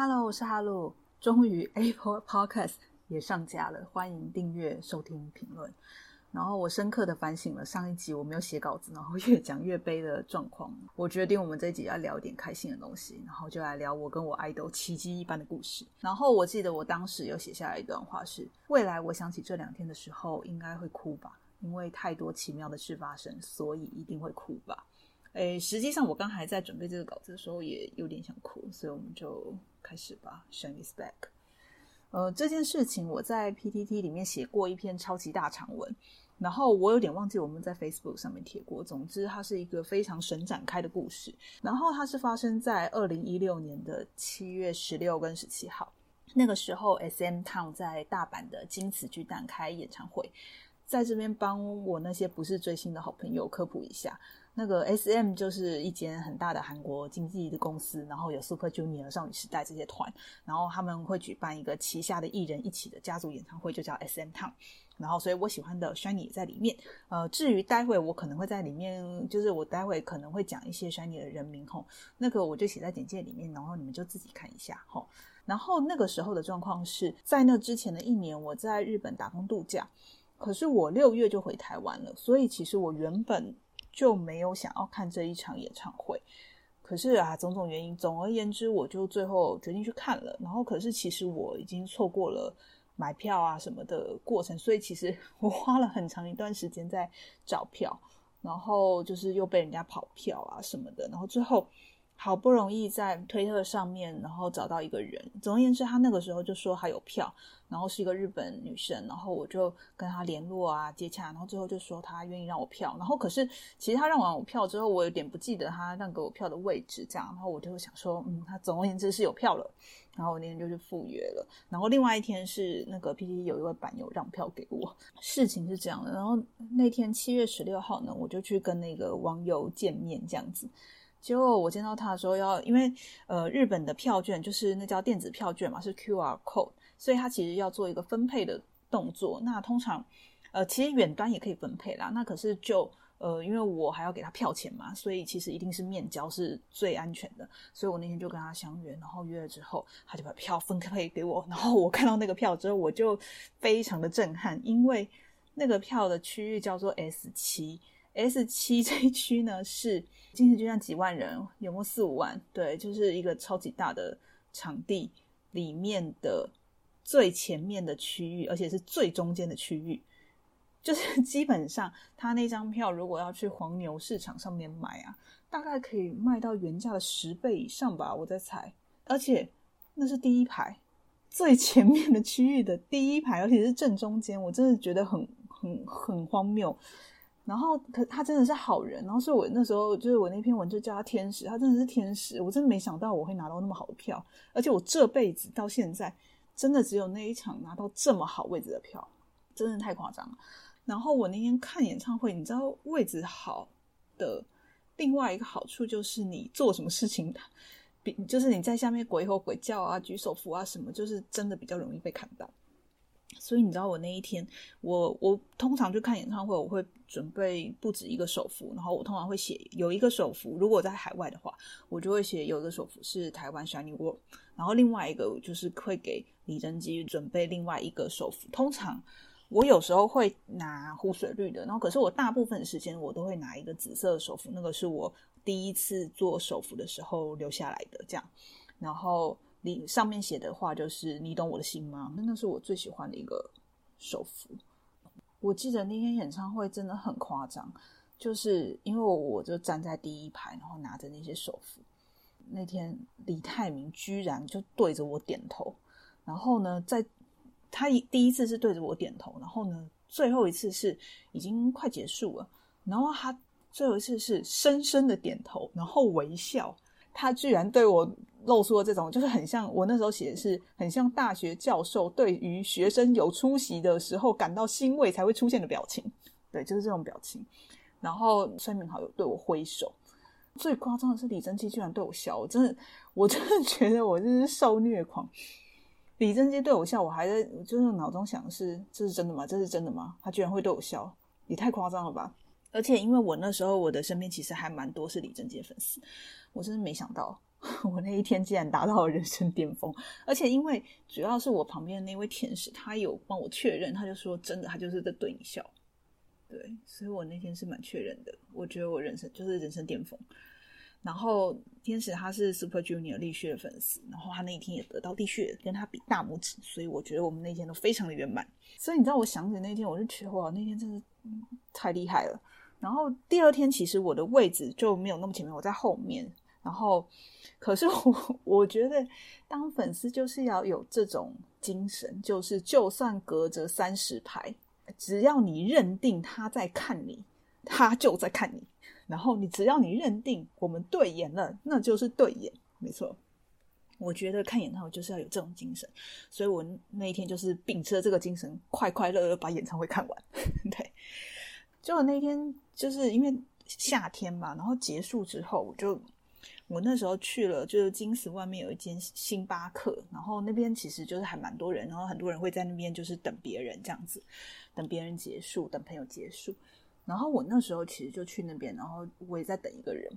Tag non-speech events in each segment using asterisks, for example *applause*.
Hello，我是哈鲁，终于 *laughs* Apple Podcast 也上架了，欢迎订阅、收听、评论。然后我深刻的反省了上一集我没有写稿子，然后越讲越悲的状况。我决定我们这一集要聊点开心的东西，然后就来聊我跟我爱豆奇迹一般的故事。然后我记得我当时有写下来一段话是：未来我想起这两天的时候，应该会哭吧，因为太多奇妙的事发生，所以一定会哭吧。诶，实际上我刚还在准备这个稿子的时候，也有点想哭，所以我们就开始吧。Shine is back。呃，这件事情我在 PTT 里面写过一篇超级大长文，然后我有点忘记我们在 Facebook 上面贴过。总之，它是一个非常神展开的故事。然后它是发生在二零一六年的七月十六跟十七号，那个时候 SM Town 在大阪的金瓷巨蛋开演唱会，在这边帮我那些不是追星的好朋友科普一下。那个 S M 就是一间很大的韩国经纪的公司，然后有 Super Junior、少女时代这些团，然后他们会举办一个旗下的艺人一起的家族演唱会，就叫 S M Town。然后，所以我喜欢的 Shiny 也在里面。呃，至于待会我可能会在里面，就是我待会可能会讲一些 Shiny 的人名吼，那个我就写在简介里面，然后你们就自己看一下吼。然后那个时候的状况是在那之前的一年，我在日本打工度假，可是我六月就回台湾了，所以其实我原本。就没有想要看这一场演唱会，可是啊，种种原因，总而言之，我就最后决定去看了。然后，可是其实我已经错过了买票啊什么的过程，所以其实 *laughs* 我花了很长一段时间在找票，然后就是又被人家跑票啊什么的，然后最后。好不容易在推特上面，然后找到一个人。总而言之，他那个时候就说他有票，然后是一个日本女生，然后我就跟他联络啊，接洽，然后最后就说他愿意让我票。然后可是其实他让完我票之后，我有点不记得他让给我票的位置，这样，然后我就想说，嗯，他总而言之是有票了。然后我那天就去赴约了。然后另外一天是那个 PT 有一位版友让票给我。事情是这样的，然后那天七月十六号呢，我就去跟那个网友见面，这样子。结果我见到他的时候，要因为呃日本的票券就是那叫电子票券嘛，是 QR code，所以他其实要做一个分配的动作。那通常呃其实远端也可以分配啦，那可是就呃因为我还要给他票钱嘛，所以其实一定是面交是最安全的。所以我那天就跟他相约，然后约了之后，他就把票分配给我。然后我看到那个票之后，我就非常的震撼，因为那个票的区域叫做 S 七。S 七 *laughs* 这一区呢是金石就像几万人，有没有四五万？对，就是一个超级大的场地里面的最前面的区域，而且是最中间的区域。就是 *laughs* 基本上他那张票如果要去黄牛市场上面买啊，大概可以卖到原价的十倍以上吧，我在猜。而且那是第一排最前面的区域的第一排，而且是正中间，我真的觉得很很很荒谬。然后，可他真的是好人。然后，所以我那时候就是我那篇文就叫他天使，他真的是天使。我真的没想到我会拿到那么好的票，而且我这辈子到现在真的只有那一场拿到这么好位置的票，真的太夸张了。然后我那天看演唱会，你知道位置好的另外一个好处就是你做什么事情，比就是你在下面鬼吼鬼叫啊、举手幅啊什么，就是真的比较容易被看到。所以你知道我那一天，我我通常去看演唱会，我会准备不止一个手幅，然后我通常会写有一个手幅，如果在海外的话，我就会写有一个手幅是台湾 Shiny World，然后另外一个就是会给李贞基准备另外一个手幅。通常我有时候会拿湖水绿的，然后可是我大部分时间我都会拿一个紫色的手幅，那个是我第一次做手幅的时候留下来的，这样，然后。你上面写的话就是“你懂我的心吗？”那那是我最喜欢的一个手幅。我记得那天演唱会真的很夸张，就是因为我就站在第一排，然后拿着那些手幅。那天李泰明居然就对着我点头，然后呢，在他第一次是对着我点头，然后呢，最后一次是已经快结束了，然后他最后一次是深深的点头，然后微笑。他居然对我露出了这种，就是很像我那时候写的是很像大学教授对于学生有出席的时候感到欣慰才会出现的表情，对，就是这种表情。然后声明好友对我挥手，最夸张的是李贞基居然对我笑，我真的，我真的觉得我真是受虐狂。李贞基对我笑，我还在就是脑中想的是这是真的吗？这是真的吗？他居然会对我笑，也太夸张了吧！而且因为我那时候我的身边其实还蛮多是李贞杰粉丝。我真是没想到，*laughs* 我那一天竟然达到了人生巅峰，而且因为主要是我旁边的那位天使，他有帮我确认，他就说真的，他就是在对你笑。对，所以我那天是蛮确认的。我觉得我人生就是人生巅峰。然后天使他是 Super Junior 立旭的粉丝，然后他那一天也得到立旭跟他比大拇指，所以我觉得我们那天都非常的圆满。所以你知道，我想起那天，我就觉得哇，那天真是太厉害了。然后第二天，其实我的位置就没有那么前面，我在后面。然后，可是我 *laughs* 我觉得当粉丝就是要有这种精神，就是就算隔着三十排，只要你认定他在看你，他就在看你。然后你只要你认定我们对眼了，那就是对眼，没错。我觉得看演唱会就是要有这种精神，所以我那一天就是秉持了这个精神，快快乐乐把演唱会看完。*laughs* 对，就那天就是因为夏天嘛，然后结束之后，我就我那时候去了，就是金石外面有一间星巴克，然后那边其实就是还蛮多人，然后很多人会在那边就是等别人这样子，等别人结束，等朋友结束。然后我那时候其实就去那边，然后我也在等一个人，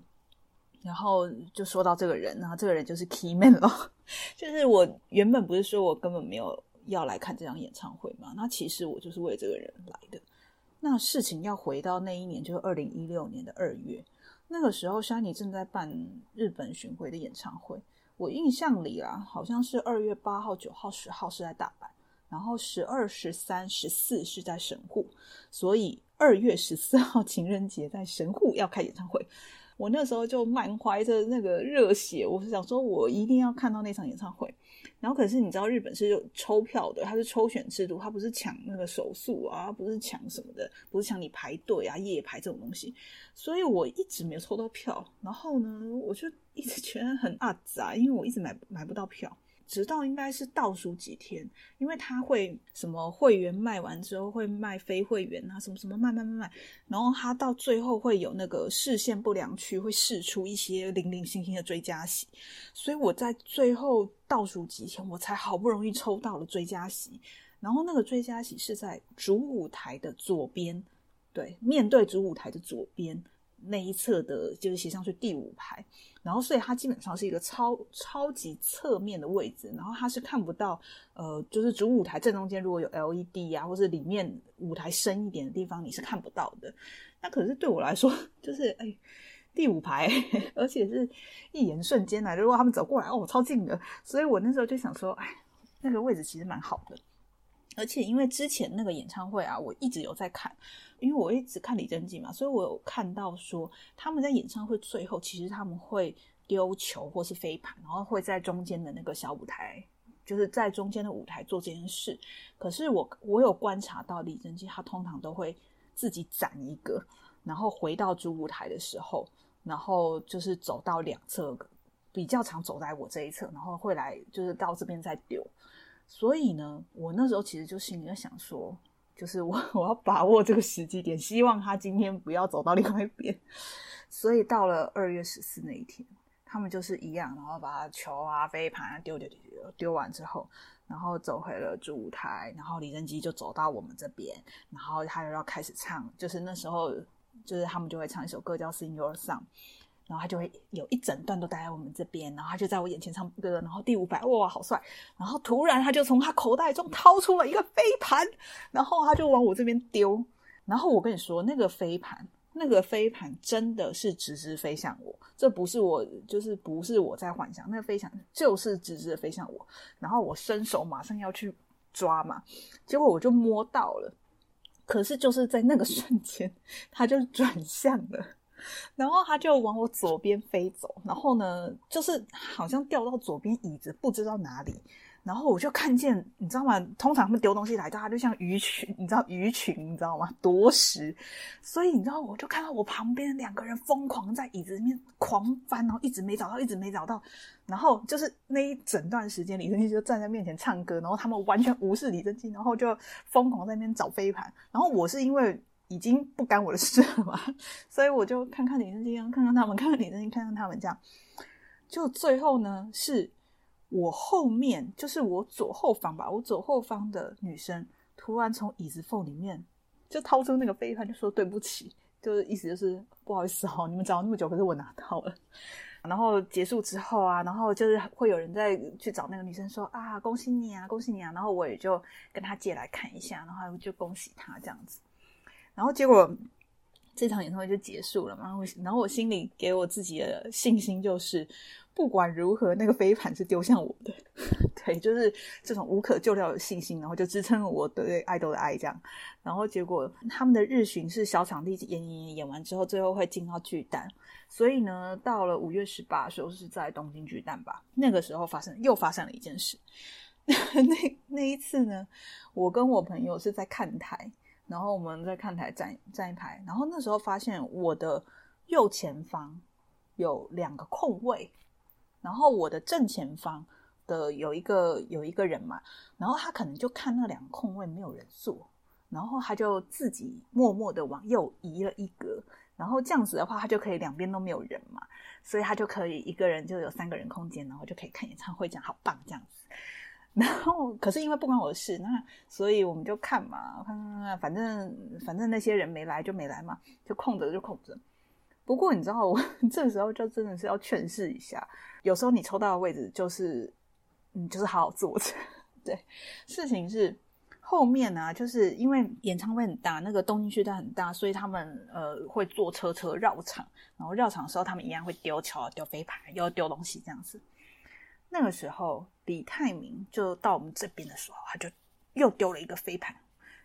然后就说到这个人，然后这个人就是 Keyman 了，*laughs* 就是我原本不是说我根本没有要来看这场演唱会嘛，那其实我就是为这个人来的。那事情要回到那一年，就是二零一六年的二月，那个时候山妮正在办日本巡回的演唱会，我印象里啦，好像是二月八号、九号、十号是在大阪，然后十二、十三、十四是在神户，所以。二月十四号 *laughs* 情人节在神户要开演唱会，我那时候就满怀着那个热血，我是想说我一定要看到那场演唱会。然后可是你知道日本是有抽票的，它是抽选制度，它不是抢那个手速啊，不是抢什么的，不是抢你排队啊、夜排这种东西，所以我一直没有抽到票。然后呢，我就一直觉得很阿杂，因为我一直买买不到票。直到应该是倒数几天，因为他会什么会员卖完之后会卖非会员啊，什么什么卖卖卖卖，然后他到最后会有那个视线不良区会试出一些零零星星的追加席，所以我在最后倒数几天我才好不容易抽到了追加席，然后那个追加席是在主舞台的左边，对，面对主舞台的左边。那一侧的，就是写上去第五排，然后所以它基本上是一个超超级侧面的位置，然后它是看不到，呃，就是主舞台正中间如果有 LED 啊，或是里面舞台深一点的地方，你是看不到的。那可是对我来说，*laughs* 就是哎，第五排，*laughs* 而且是一眼瞬间来，如果他们走过来，哦，超近的，所以我那时候就想说，哎，那个位置其实蛮好的。而且因为之前那个演唱会啊，我一直有在看，因为我一直看李贞基嘛，所以我有看到说他们在演唱会最后，其实他们会丢球或是飞盘，然后会在中间的那个小舞台，就是在中间的舞台做这件事。可是我我有观察到李贞基，他通常都会自己攒一个，然后回到主舞台的时候，然后就是走到两侧，比较常走在我这一侧，然后会来就是到这边再丢。所以呢，我那时候其实就心里在想说，就是我 *laughs* 我要把握这个时机点，希望他今天不要走到另外一边。所以到了二月十四那一天，他们就是一样，然后把球啊、飞盘啊丢丢丢丢丢完之后，然后走回了主舞台，然后李正基就走到我们这边，然后他又要开始唱，就是那时候就是他们就会唱一首歌叫《Sing Your Song》。然后他就会有一整段都待在我们这边，然后他就在我眼前唱歌，然后第五排哇好帅，然后突然他就从他口袋中掏出了一个飞盘，然后他就往我这边丢，然后我跟你说那个飞盘，那个飞盘真的是直直飞向我，这不是我就是不是我在幻想，那个飞翔就是直直的飞向我，然后我伸手马上要去抓嘛，结果我就摸到了，可是就是在那个瞬间，他就转向了。然后他就往我左边飞走，然后呢，就是好像掉到左边椅子不知道哪里，然后我就看见，你知道吗？通常他们丢东西来，大家就像鱼群，你知道鱼群，你知道吗？夺食，所以你知道，我就看到我旁边两个人疯狂在椅子里面狂翻，然后一直没找到，一直没找到，然后就是那一整段时间，李正基就站在面前唱歌，然后他们完全无视李正基，然后就疯狂在那边找飞盘，然后我是因为。已经不干我的事了嘛，*laughs* 所以我就看看李正基，看看他们，看看李正基，看看他们，这样。就最后呢，是我后面，就是我左后方吧，我左后方的女生突然从椅子缝里面就掏出那个飞盘，就说对不起，就是意思就是不好意思哦，你们找那么久，可是我拿到了。然后结束之后啊，然后就是会有人再去找那个女生说啊，恭喜你啊，恭喜你啊。然后我也就跟他借来看一下，然后就恭喜他这样子。然后结果这场演唱会就结束了嘛。然后我心里给我自己的信心就是，不管如何，那个飞盘是丢向我的。*laughs* 对，就是这种无可救药的信心，然后就支撑了我对爱豆的爱这样。然后结果他们的日巡是小场地演演演完之后，最后会进到巨蛋。所以呢，到了五月十八的时候是在东京巨蛋吧？那个时候发生又发生了一件事。*laughs* 那那一次呢，我跟我朋友是在看台，然后我们在看台站站一排，然后那时候发现我的右前方有两个空位，然后我的正前方的有一个有一个人嘛，然后他可能就看那两个空位没有人坐，然后他就自己默默的往右移了一格。然后这样子的话，他就可以两边都没有人嘛，所以他就可以一个人就有三个人空间，然后就可以看演唱会，这样好棒这样子。然后可是因为不关我的事，那所以我们就看嘛，看看看，反正反正那些人没来就没来嘛，就空着就空着。不过你知道，我 *laughs* 这时候就真的是要劝示一下，有时候你抽到的位置就是，你就是好好坐着。*laughs* 对，事情是。后面呢，就是因为演唱会很大，那个东京区段很大，所以他们呃会坐车车绕场，然后绕场的时候，他们一样会丢球、丢飞盘，又丢东西这样子。那个时候，李泰明就到我们这边的时候，他就又丢了一个飞盘，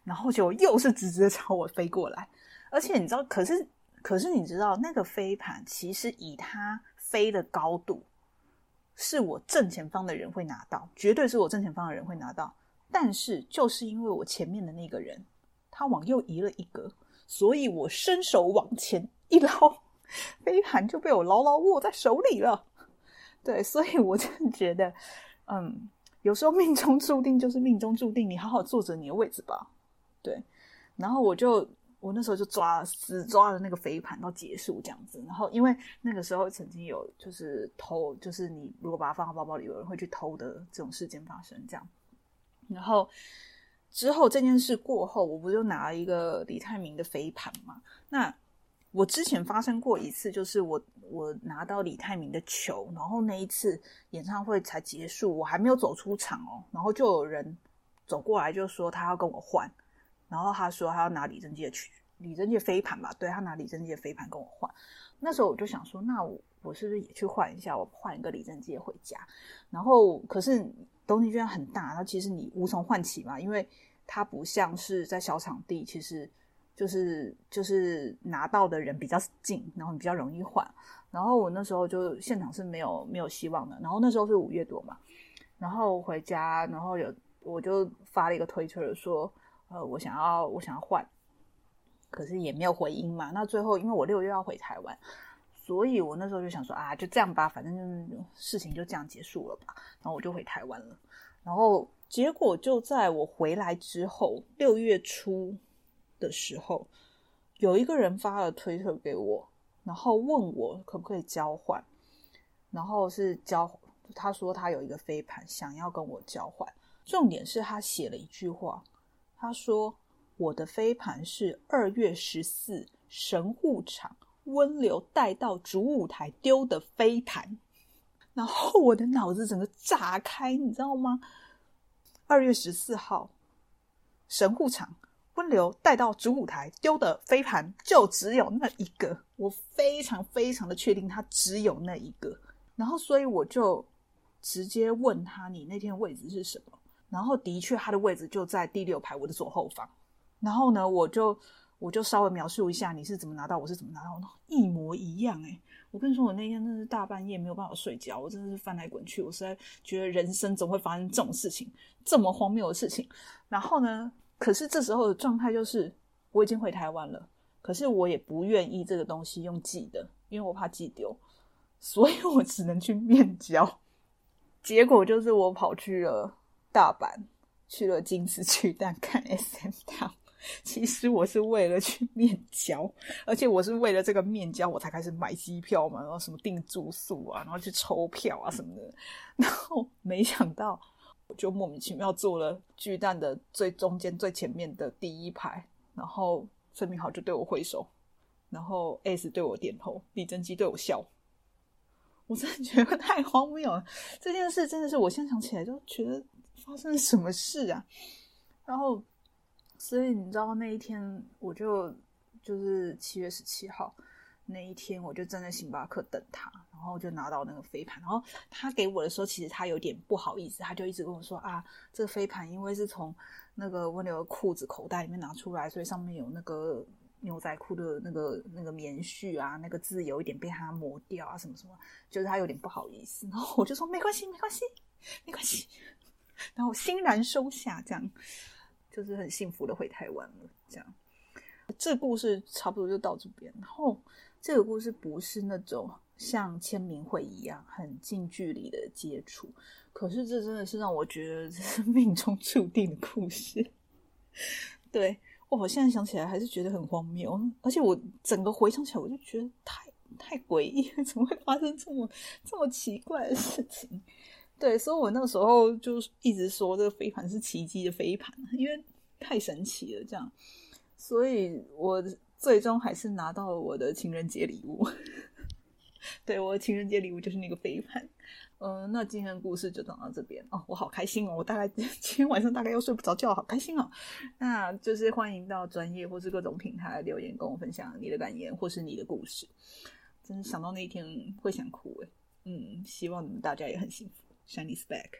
然后就又是直直的朝我飞过来。而且你知道，可是可是你知道，那个飞盘其实以它飞的高度，是我正前方的人会拿到，绝对是我正前方的人会拿到。但是，就是因为我前面的那个人，他往右移了一格，所以我伸手往前一捞，飞盘就被我牢牢握在手里了。对，所以我真的觉得，嗯，有时候命中注定就是命中注定，你好好坐着你的位置吧。对，然后我就我那时候就抓死抓了那个飞盘到结束这样子。然后因为那个时候曾经有就是偷，就是你如果把它放到包包里，有人会去偷的这种事件发生，这样。然后之后这件事过后，我不就拿了一个李泰明的飞盘嘛？那我之前发生过一次，就是我我拿到李泰明的球，然后那一次演唱会才结束，我还没有走出场哦，然后就有人走过来就说他要跟我换，然后他说他要拿李贞杰的去李贞杰飞盘吧，对他拿李贞杰的飞盘跟我换。那时候我就想说，那我我是不是也去换一下？我换一个李贞杰回家，然后可是。东西居然很大，那其实你无从换起嘛，因为它不像是在小场地，其实就是就是拿到的人比较近，然后你比较容易换。然后我那时候就现场是没有没有希望的。然后那时候是五月多嘛，然后回家，然后有我就发了一个推特说，呃，我想要我想要换，可是也没有回音嘛。那最后因为我六月要回台湾。所以我那时候就想说啊，就这样吧，反正就是事情就这样结束了吧。然后我就回台湾了。然后结果就在我回来之后，六月初的时候，有一个人发了推特给我，然后问我可不可以交换。然后是交，他说他有一个飞盘想要跟我交换。重点是他写了一句话，他说我的飞盘是二月十四神户场。温流带到主舞台丢的飞盘，然后我的脑子整个炸开，你知道吗？二月十四号，神户场温流带到主舞台丢的飞盘就只有那一个，我非常非常的确定它只有那一个。然后，所以我就直接问他：“你那天位置是什么？”然后，的确，他的位置就在第六排我的左后方。然后呢，我就。我就稍微描述一下你是怎么拿到，我是怎么拿到，一模一样哎！我跟你说，我那天真是大半夜没有办法睡觉，我真的是翻来滚去，我实在觉得人生怎么会发生这种事情，这么荒谬的事情。然后呢，可是这时候的状态就是我已经回台湾了，可是我也不愿意这个东西用寄的，因为我怕寄丢，所以我只能去面交。结果就是我跑去了大阪，去了金丝巨蛋看 *laughs* SM 汤。其实我是为了去面交，而且我是为了这个面交，我才开始买机票嘛，然后什么订住宿啊，然后去抽票啊什么的。然后没想到，就莫名其妙坐了巨蛋的最中间最前面的第一排，然后孙明豪就对我挥手，然后 S 对我点头，李贞基对我笑。*laughs* 我真的觉得太荒谬了。这件事真的是我现在想起来就觉得发生了什么事啊？然后，所以你知道那一天我就就是七月十七号。那一天，我就站在星巴克等他，然后就拿到那个飞盘。然后他给我的时候，其实他有点不好意思，他就一直跟我说：“啊，这个飞盘因为是从那个温流裤子口袋里面拿出来，所以上面有那个牛仔裤的那个那个棉絮啊，那个字有一点被他磨掉啊，什么什么，就是他有点不好意思。”然后我就说：“没关系，没关系，没关系。”然后欣然收下，这样就是很幸福的回台湾了。这样，这故事差不多就到这边，然后。这个故事不是那种像签名会一样很近距离的接触，可是这真的是让我觉得这是 *laughs* 命中注定的故事。*laughs* 对，我现在想起来还是觉得很荒谬，而且我整个回想起来，我就觉得太太诡异，怎么会发生这么这么奇怪的事情？对，所以我那个时候就一直说这个飞盘是奇迹的飞盘，因为太神奇了，这样，所以我。最终还是拿到了我的情人节礼物，*laughs* 对我的情人节礼物就是那个飞盘。嗯，那今天的故事就讲到这边哦，我好开心哦，我大概 *laughs* 今天晚上大概要睡不着觉，好开心哦。那就是欢迎到专业或是各种平台留言跟我分享你的感言或是你的故事，真是想到那一天会想哭哎。嗯，希望你们大家也很幸福，Shiny back。